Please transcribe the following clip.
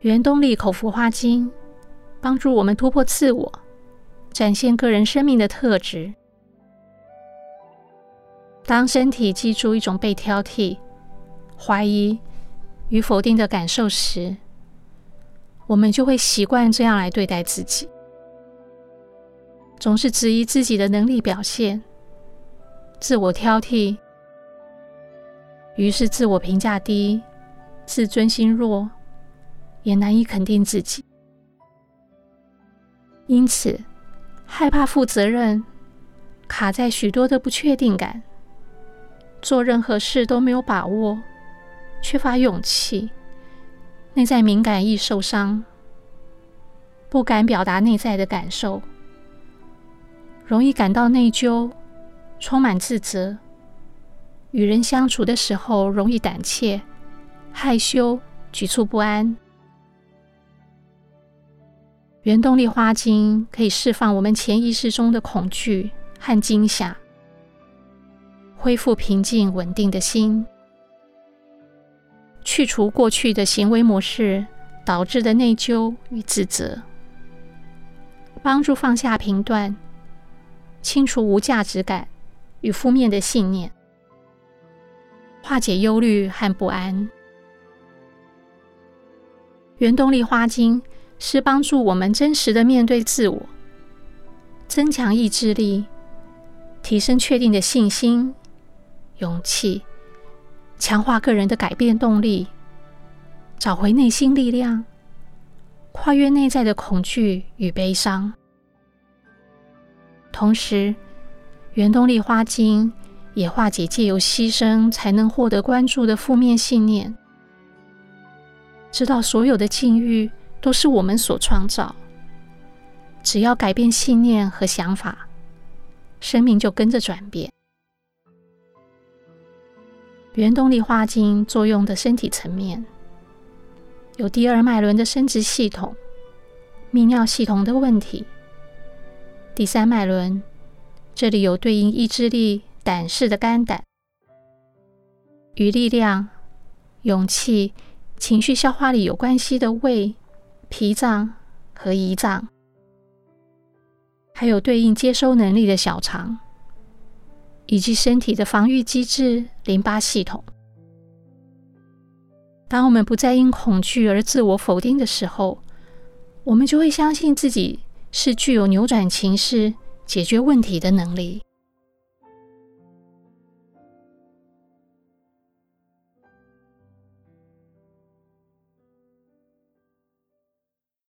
原动力口服花精帮助我们突破自我，展现个人生命的特质。当身体记住一种被挑剔、怀疑与否定的感受时，我们就会习惯这样来对待自己，总是质疑自己的能力表现，自我挑剔，于是自我评价低，自尊心弱，也难以肯定自己。因此，害怕负责任，卡在许多的不确定感，做任何事都没有把握，缺乏勇气，内在敏感易受伤，不敢表达内在的感受，容易感到内疚，充满自责，与人相处的时候容易胆怯、害羞、局促不安。原动力花精可以释放我们潜意识中的恐惧和惊吓，恢复平静稳定的心，去除过去的行为模式导致的内疚与自责，帮助放下评断，清除无价值感与负面的信念，化解忧虑和不安。原动力花精。是帮助我们真实的面对自我，增强意志力，提升确定的信心、勇气，强化个人的改变动力，找回内心力量，跨越内在的恐惧与悲伤。同时，原动力花精也化解借由牺牲才能获得关注的负面信念，知道所有的境遇。都是我们所创造。只要改变信念和想法，生命就跟着转变。原动力花精作用的身体层面，有第二脉轮的生殖系统、泌尿系统的问题；第三脉轮，这里有对应意志力、胆识的肝胆，与力量、勇气、情绪消化里有关系的胃。脾脏和胰脏，还有对应接收能力的小肠，以及身体的防御机制淋巴系统。当我们不再因恐惧而自我否定的时候，我们就会相信自己是具有扭转情势、解决问题的能力。